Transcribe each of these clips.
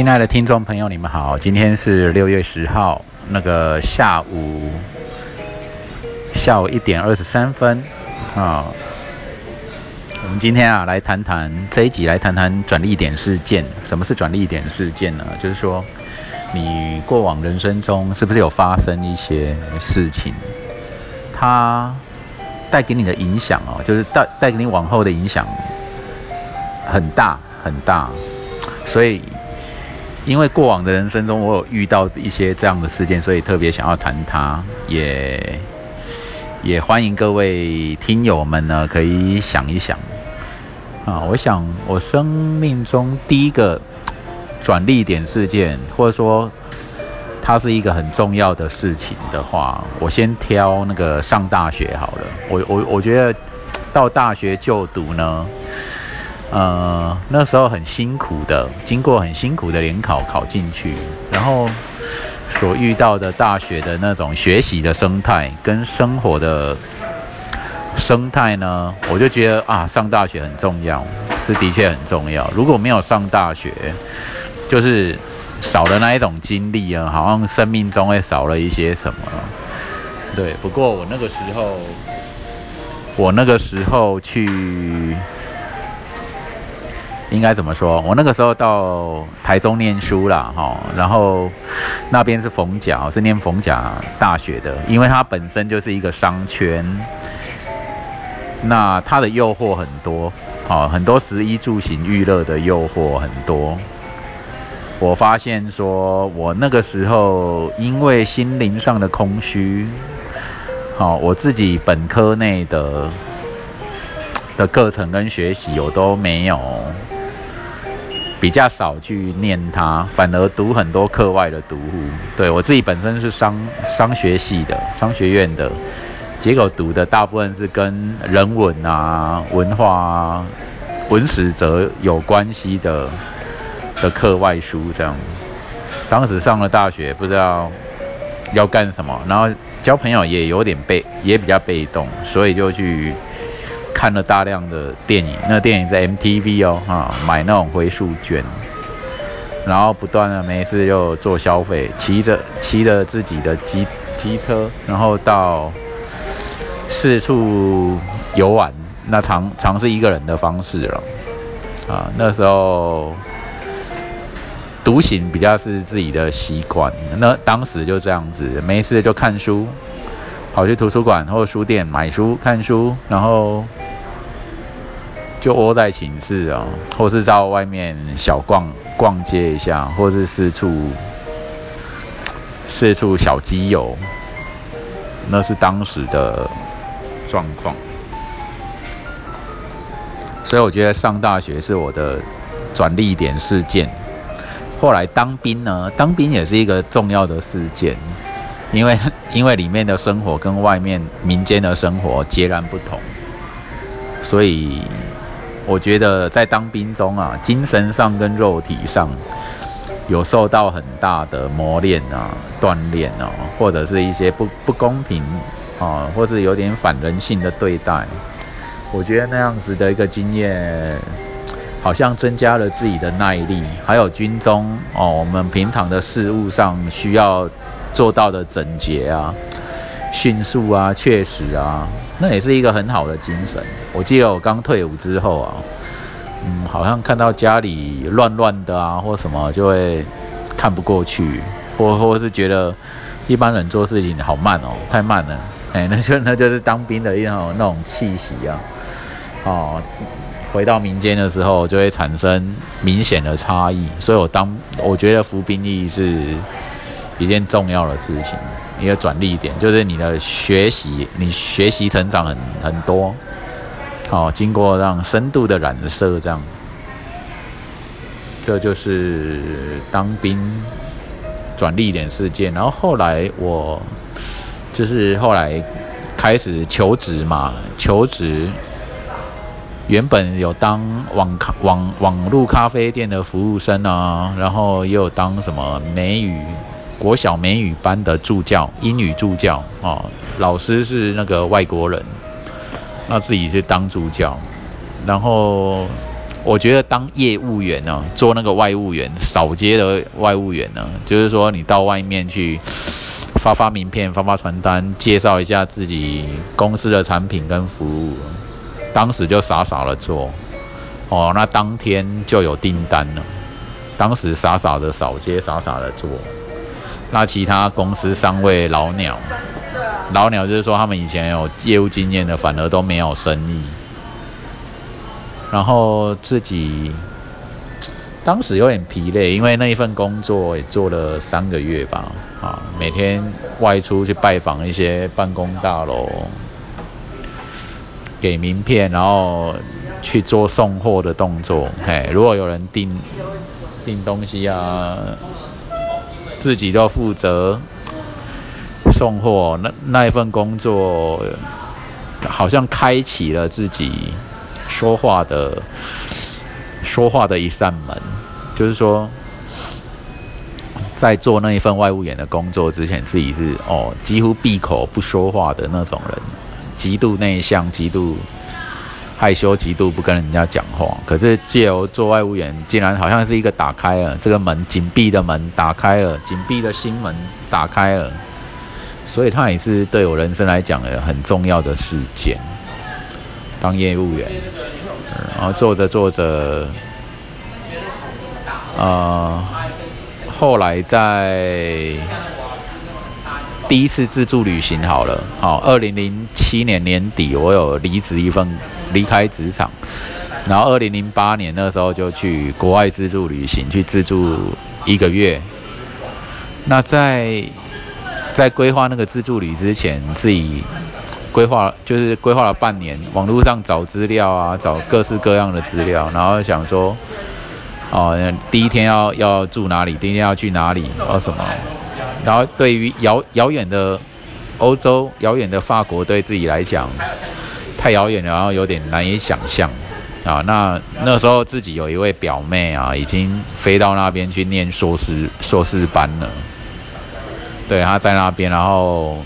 亲爱的听众朋友，你们好，今天是六月十号，那个下午下午一点二十三分啊。我们今天啊，来谈谈这一集，来谈谈转捩点事件。什么是转捩点事件呢？就是说，你过往人生中是不是有发生一些事情，它带给你的影响哦，就是带带给你往后的影响很大很大，所以。因为过往的人生中，我有遇到一些这样的事件，所以特别想要谈它，也也欢迎各位听友们呢，可以想一想啊。我想我生命中第一个转捩点事件，或者说它是一个很重要的事情的话，我先挑那个上大学好了。我我我觉得到大学就读呢。呃，那时候很辛苦的，经过很辛苦的联考考进去，然后所遇到的大学的那种学习的生态跟生活的生态呢，我就觉得啊，上大学很重要，是的确很重要。如果没有上大学，就是少了那一种经历啊，好像生命中会少了一些什么。对，不过我那个时候，我那个时候去。应该怎么说？我那个时候到台中念书啦，哈，然后那边是逢甲，是念逢甲大学的，因为它本身就是一个商圈，那它的诱惑很多，哦，很多食衣住行娱乐的诱惑很多。我发现说，我那个时候因为心灵上的空虚，好，我自己本科内的的课程跟学习我都没有。比较少去念它，反而读很多课外的读物。对我自己本身是商商学系的，商学院的，结果读的大部分是跟人文啊、文化啊、文史哲有关系的的课外书。这样，当时上了大学，不知道要干什么，然后交朋友也有点被，也比较被动，所以就去。看了大量的电影，那电影在 MTV 哦，哈，买那种回数券，然后不断的没事就做消费，骑着骑着自己的机机车，然后到四处游玩，那尝尝试一个人的方式了，啊，那时候独行比较是自己的习惯，那当时就这样子，没事就看书，跑去图书馆或书店买书看书，然后。就窝在寝室啊，或是到外面小逛逛街一下，或是四处四处小基友，那是当时的状况。所以我觉得上大学是我的转捩点事件。后来当兵呢，当兵也是一个重要的事件，因为 因为里面的生活跟外面民间的生活截然不同，所以。我觉得在当兵中啊，精神上跟肉体上有受到很大的磨练啊、锻炼啊，或者是一些不不公平啊，或是有点反人性的对待。我觉得那样子的一个经验，好像增加了自己的耐力，还有军中哦，我们平常的事物上需要做到的整洁啊、迅速啊、确实啊。那也是一个很好的精神。我记得我刚退伍之后啊，嗯，好像看到家里乱乱的啊，或什么就会看不过去，或或是觉得一般人做事情好慢哦，太慢了。哎，那就那就是当兵的一种那种气息啊。哦，回到民间的时候就会产生明显的差异。所以我当我觉得服兵役是一件重要的事情。一个转捩点，就是你的学习，你学习成长很很多，好，经过让深度的染色，这样，这就是当兵转捩点事件。然后后来我就是后来开始求职嘛，求职，原本有当网咖网网络咖啡店的服务生啊，然后也有当什么美语。国小美语班的助教，英语助教哦，老师是那个外国人，那自己是当助教，然后我觉得当业务员呢，做那个外务员，扫街的外务员呢，就是说你到外面去发发名片、发发传单，介绍一下自己公司的产品跟服务。当时就傻傻的做，哦，那当天就有订单了。当时傻傻的扫街，傻傻的做。那其他公司三位老鸟，老鸟就是说他们以前有业务经验的，反而都没有生意。然后自己当时有点疲累，因为那一份工作也做了三个月吧，啊，每天外出去拜访一些办公大楼，给名片，然后去做送货的动作。嘿，如果有人订订东西啊，自己都负责送货。那那一份工作好像开启了自己。说话的，说话的一扇门，就是说，在做那一份外务员的工作之前，自己是哦，几乎闭口不说话的那种人，极度内向，极度害羞，极度不跟人家讲话。可是借由做外务员，竟然好像是一个打开了这个门，紧闭的门打开了，紧闭的心门打开了，所以它也是对我人生来讲很重要的事件。当业务员，然后做着做着，呃，后来在第一次自助旅行好了，好，二零零七年年底我有离职一份，离开职场，然后二零零八年那时候就去国外自助旅行，去自助一个月。那在在规划那个自助旅之前，自己。规划就是规划了半年，网络上找资料啊，找各式各样的资料，然后想说，哦，第一天要要住哪里，第一天要去哪里，然后什么，然后对于遥遥远的欧洲、遥远的法国，对自己来讲太遥远了，然后有点难以想象啊。那那时候自己有一位表妹啊，已经飞到那边去念硕士硕士班了，对，她在那边，然后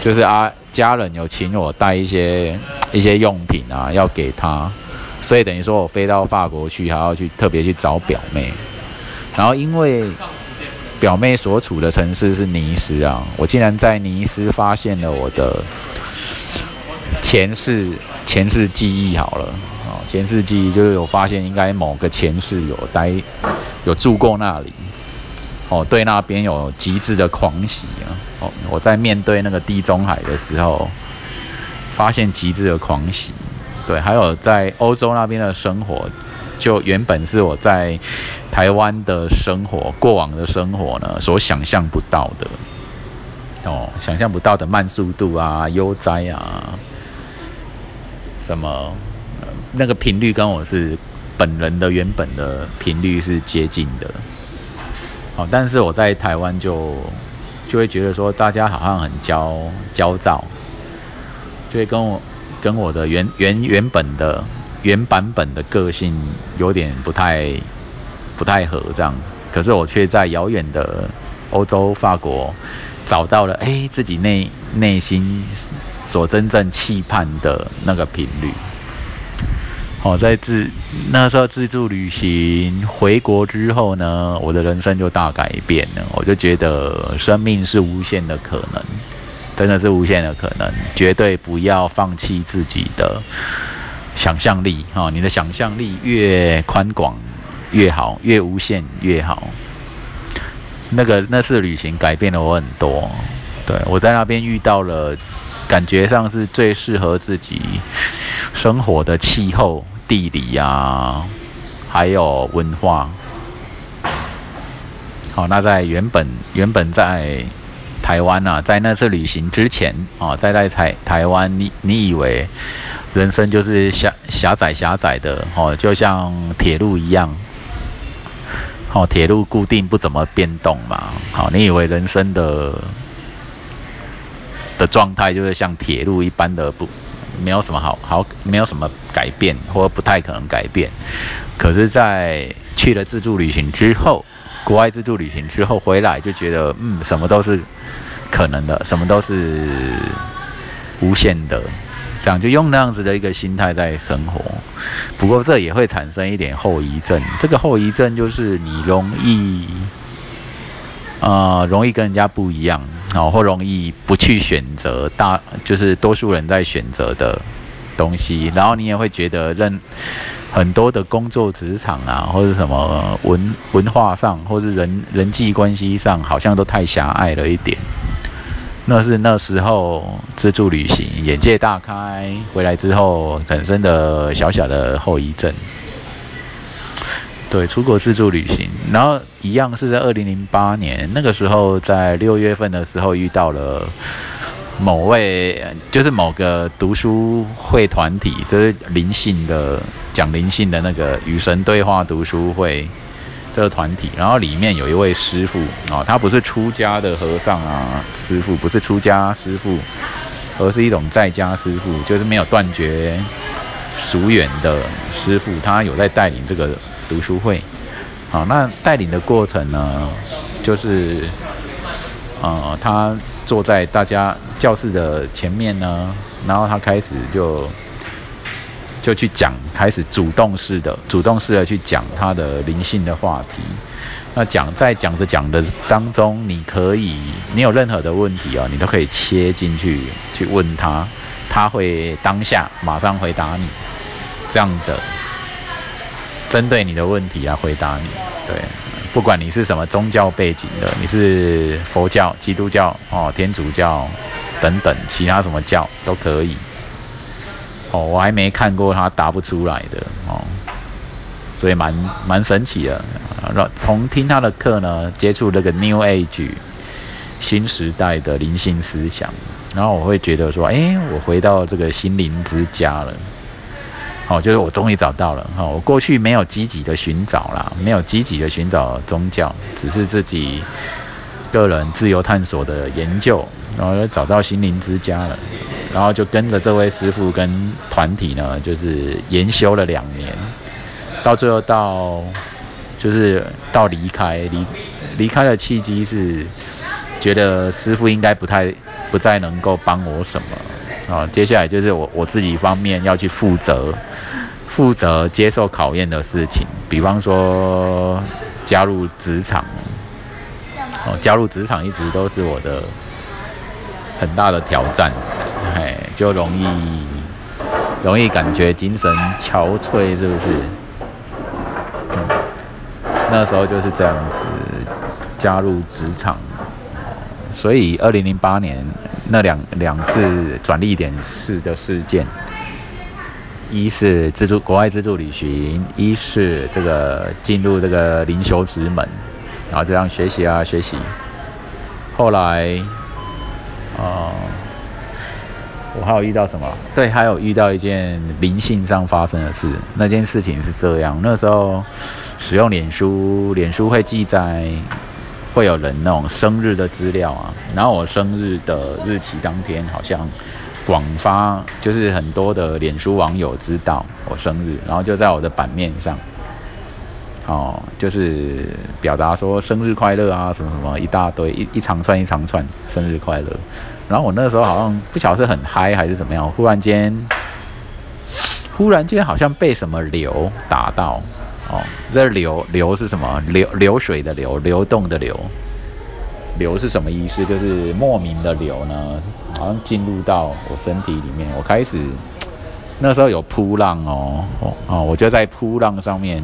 就是啊。家人有请我带一些一些用品啊，要给她，所以等于说我飞到法国去，还要去特别去找表妹。然后因为表妹所处的城市是尼斯啊，我竟然在尼斯发现了我的前世前世记忆。好了，哦，前世记忆就是有发现应该某个前世有待有住过那里。哦，对那边有极致的狂喜啊！哦，我在面对那个地中海的时候，发现极致的狂喜。对，还有在欧洲那边的生活，就原本是我在台湾的生活、过往的生活呢，所想象不到的。哦，想象不到的慢速度啊，悠哉啊，什么那个频率跟我是本人的原本的频率是接近的。但是我在台湾就就会觉得说，大家好像很焦焦躁，就会跟我跟我的原原原本的原版本的个性有点不太不太合这样。可是我却在遥远的欧洲法国找到了哎自己内内心所真正期盼的那个频率。哦，在自那时候自助旅行回国之后呢，我的人生就大改变了。我就觉得生命是无限的可能，真的是无限的可能，绝对不要放弃自己的想象力。哈，你的想象力越宽广越好，越无限越好。那个那次旅行改变了我很多。对我在那边遇到了。感觉上是最适合自己生活的气候、地理呀，还有文化。好，那在原本原本在台湾啊，在那次旅行之前啊，在在台台湾，你你以为人生就是狭狭窄狭窄的哦，就像铁路一样，哦，铁路固定不怎么变动嘛。好，你以为人生的。的状态就是像铁路一般的不，没有什么好好，没有什么改变，或不太可能改变。可是，在去了自助旅行之后，国外自助旅行之后回来，就觉得嗯，什么都是可能的，什么都是无限的。这样就用那样子的一个心态在生活。不过这也会产生一点后遗症，这个后遗症就是你容易，呃，容易跟人家不一样，哦，或容易不去选择大，就是多数人在选择的东西，然后你也会觉得任很多的工作职场啊，或者什么文文化上，或者人人际关系上，好像都太狭隘了一点。那是那时候自助旅行，眼界大开，回来之后产生的小小的后遗症。对，出国自助旅行，然后一样是在二零零八年那个时候，在六月份的时候遇到了某位，就是某个读书会团体，就是灵性的讲灵性的那个与神对话读书会。这个团体，然后里面有一位师傅啊，他不是出家的和尚啊，师傅不是出家师傅，而是一种在家师傅，就是没有断绝俗缘的师傅，他有在带领这个读书会。好，那带领的过程呢，就是呃，他坐在大家教室的前面呢，然后他开始就。就去讲，开始主动式的、主动式的去讲他的灵性的话题。那讲在讲着讲的当中，你可以，你有任何的问题啊，你都可以切进去去问他，他会当下马上回答你，这样的针对你的问题来回答你。对，不管你是什么宗教背景的，你是佛教、基督教哦、天主教等等其他什么教都可以。哦，我还没看过他答不出来的哦，所以蛮蛮神奇的。从听他的课呢，接触这个 New Age 新时代的灵性思想，然后我会觉得说，哎，我回到这个心灵之家了。哦，就是我终于找到了。哈，我过去没有积极的寻找啦，没有积极的寻找宗教，只是自己个人自由探索的研究，然后就找到心灵之家了。然后就跟着这位师傅跟团体呢，就是研修了两年，到最后到就是到离开离离开的契机是觉得师傅应该不太不再能够帮我什么啊，接下来就是我我自己方面要去负责负责接受考验的事情，比方说加入职场哦，加入职场一直都是我的很大的挑战。哎，就容易容易感觉精神憔悴，是不是？嗯那时候就是这样子加入职场，所以二零零八年那两两次转捩点式的事件，一是自助国外自助旅行，一是这个进入这个灵修之门，然后这样学习啊学习，后来，啊。我还有遇到什么？对，还有遇到一件灵性上发生的事。那件事情是这样：那时候使用脸书，脸书会记载会有人那种生日的资料啊。然后我生日的日期当天，好像广发，就是很多的脸书网友知道我生日，然后就在我的版面上，哦，就是表达说生日快乐啊，什么什么一大堆，一一长串一长串生日快乐。然后我那时候好像不晓得是很嗨还是怎么样，忽然间，忽然间好像被什么流打到，哦，这流流是什么？流流水的流，流动的流，流是什么意思？就是莫名的流呢，好像进入到我身体里面，我开始那时候有扑浪哦，哦，我就在扑浪上面。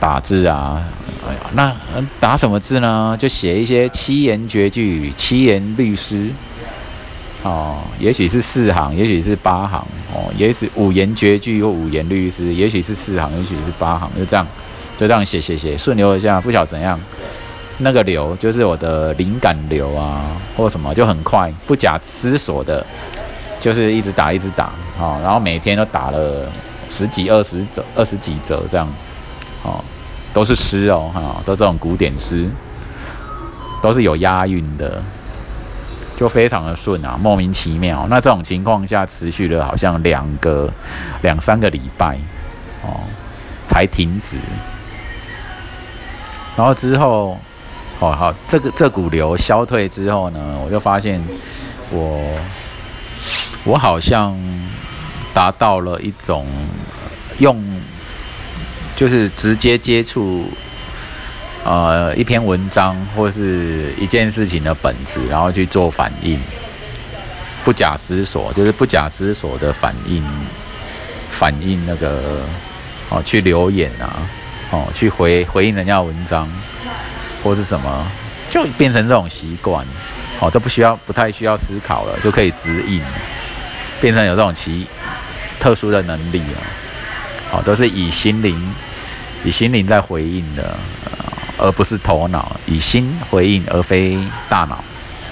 打字啊，哎呀，那打什么字呢？就写一些七言绝句、七言律诗，哦，也许是四行，也许是八行，哦，也许五言绝句或五言律诗，也许是四行，也许是八行，就这样，就这样写写写，顺流而下，不晓怎样，那个流就是我的灵感流啊，或什么就很快，不假思索的，就是一直打一直打，哦，然后每天都打了十几、二十折、二十几折这样，哦。都是诗哦，哈，都这种古典诗，都是有押韵的，就非常的顺啊，莫名其妙。那这种情况下持续了好像两个、两三个礼拜，哦，才停止。然后之后，哦好，这个这股流消退之后呢，我就发现我我好像达到了一种用，就是直接接触，呃，一篇文章或是一件事情的本质，然后去做反应，不假思索，就是不假思索的反应，反应那个哦，去留言啊，哦，去回回应人家文章或是什么，就变成这种习惯，哦，都不需要，不太需要思考了，就可以直应。变成有这种奇特殊的能力啊，好，都是以心灵以心灵在回应的，而不是头脑以心回应，而非大脑，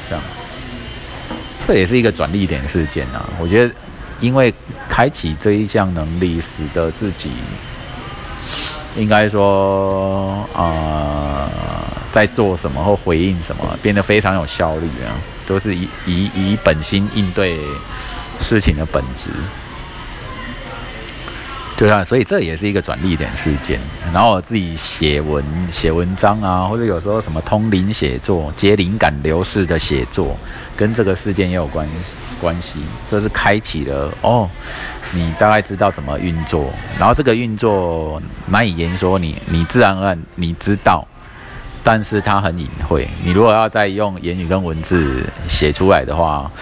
这样，这也是一个转捩点事件啊。我觉得，因为开启这一项能力，使得自己应该说啊，在做什么或回应什么，变得非常有效率啊，都是以以以本心应对。事情的本质，对啊，所以这也是一个转捩点事件。然后我自己写文、写文章啊，或者有时候什么通灵写作、接灵感流逝的写作，跟这个事件也有关关系。这是开启了哦，你大概知道怎么运作。然后这个运作难以言说，你你自然而然你知道，但是它很隐晦。你如果要再用言语跟文字写出来的话。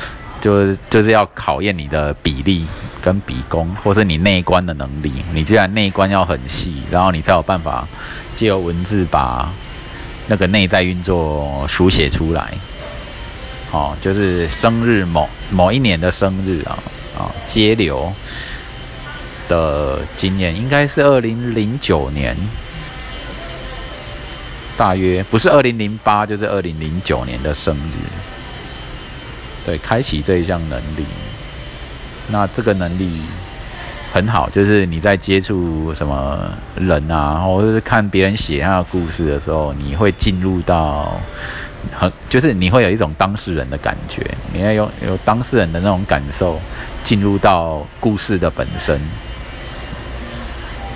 就就是要考验你的比例跟比功，或是你内观的能力。你既然内观要很细，然后你才有办法借由文字把那个内在运作书写出来。哦，就是生日某某一年的生日啊啊，接流的经验应该是二零零九年，大约不是二零零八就是二零零九年的生日。对，开启这一项能力，那这个能力很好，就是你在接触什么人啊，或者是看别人写他的故事的时候，你会进入到很，就是你会有一种当事人的感觉，你要有有当事人的那种感受，进入到故事的本身，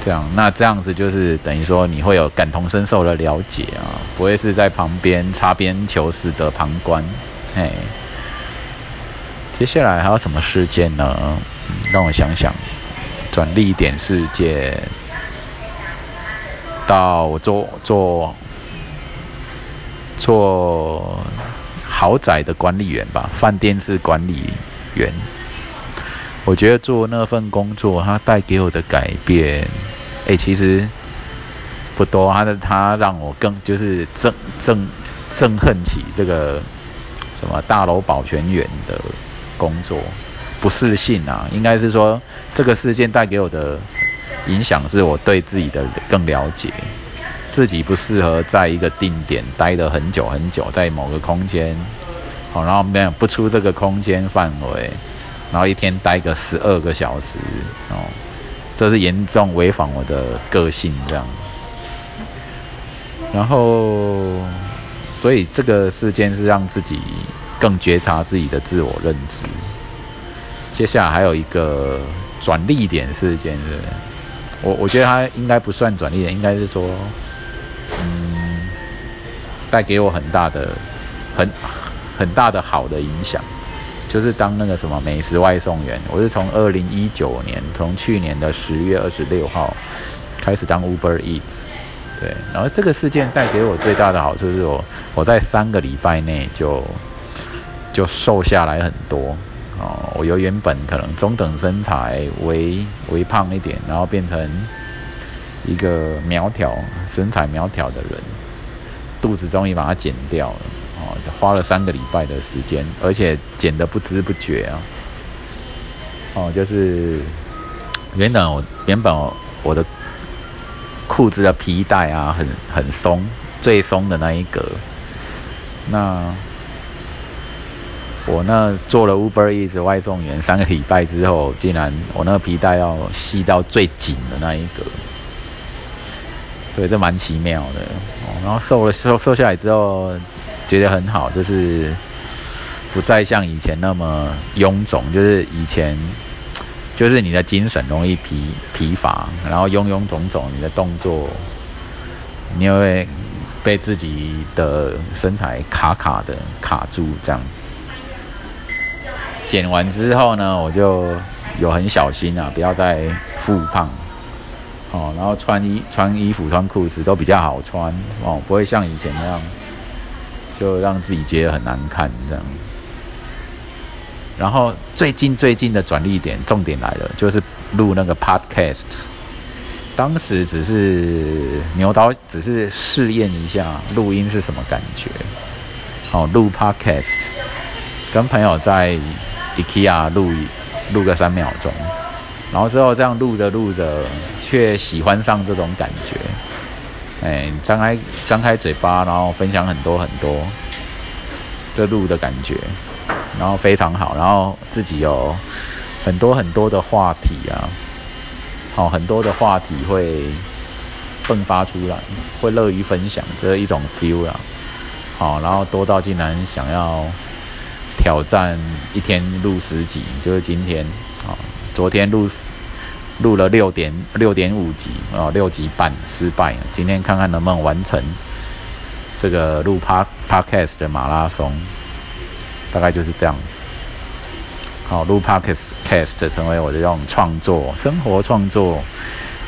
这样，那这样子就是等于说你会有感同身受的了解啊，不会是在旁边擦边球似的旁观，嘿。接下来还有什么事件呢？让我想想，转捩点事件，到做做做豪宅的管理员吧，饭店是管理员。我觉得做那份工作，它带给我的改变，哎，其实不多。它的它让我更就是憎憎憎恨起这个什么大楼保全员的。工作不适性啊，应该是说这个事件带给我的影响，是我对自己的更了解，自己不适合在一个定点待的很久很久，在某个空间，好，然后没有不出这个空间范围，然后一天待个十二个小时，哦，这是严重违反我的个性这样，然后所以这个事件是让自己。更觉察自己的自我认知。接下来还有一个转力点事件，是我我觉得它应该不算转力点，应该是说，嗯，带给我很大的、很很大的好的影响，就是当那个什么美食外送员，我是从二零一九年，从去年的十月二十六号开始当 Uber Eats，对，然后这个事件带给我最大的好处是我我在三个礼拜内就。就瘦下来很多。哦，我由原本可能中等身材，微微胖一点，然后变成一个苗条身材苗条的人，肚子终于把它减掉了哦，花了三个礼拜的时间，而且减的不知不觉啊，哦，就是原本我原本我的裤子的皮带啊很很松，最松的那一格，那。我那做了 Uber Eats 外送员三个礼拜之后，竟然我那个皮带要系到最紧的那一个，对，这蛮奇妙的。然后瘦了瘦瘦下来之后，觉得很好，就是不再像以前那么臃肿，就是以前就是你的精神容易疲疲乏，然后臃臃肿肿，你的动作你会被自己的身材卡卡的卡住这样。减完之后呢，我就有很小心啊，不要再复胖。哦，然后穿衣穿衣服穿裤子都比较好穿哦，不会像以前那样，就让自己觉得很难看这样。然后最近最近的转捩点，重点来了，就是录那个 podcast。当时只是牛刀，只是试验一下录音是什么感觉。哦，录 podcast，跟朋友在 IKEA 录录个三秒钟，然后之后这样录着录着。却喜欢上这种感觉，哎，张开张开嘴巴，然后分享很多很多这录的感觉，然后非常好，然后自己有很多很多的话题啊，好，很多的话题会迸发出来，会乐于分享这一种 feel 啊，好，然后多到竟然想要挑战一天录十集，就是今天，好，昨天录。录了六点六点五集哦，六集半失败。今天看看能不能完成这个录 Park Podcast 的马拉松，大概就是这样子。好，录 Podcast 成为我的这种创作、生活创作、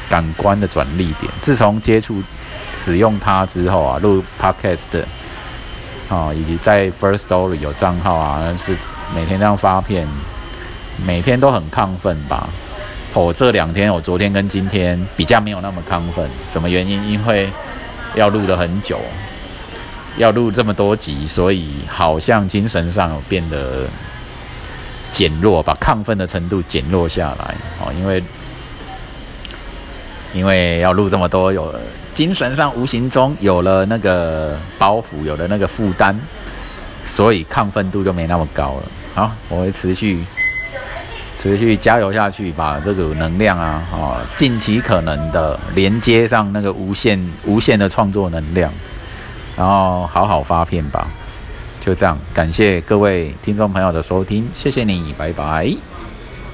感官的转捩点。自从接触使用它之后啊，录 Podcast 啊，以及在 First Story 有账号啊，是每天这样发片，每天都很亢奋吧。我这两天，我昨天跟今天比较没有那么亢奋，什么原因？因为要录了很久，要录这么多集，所以好像精神上有变得减弱，把亢奋的程度减弱下来。哦，因为因为要录这么多，有精神上无形中有了那个包袱，有了那个负担，所以亢奋度就没那么高了。好，我会持续。持续加油下去，把这个能量啊，哦，尽其可能的连接上那个无限、无限的创作能量，然后好好发片吧。就这样，感谢各位听众朋友的收听，谢谢你，拜拜。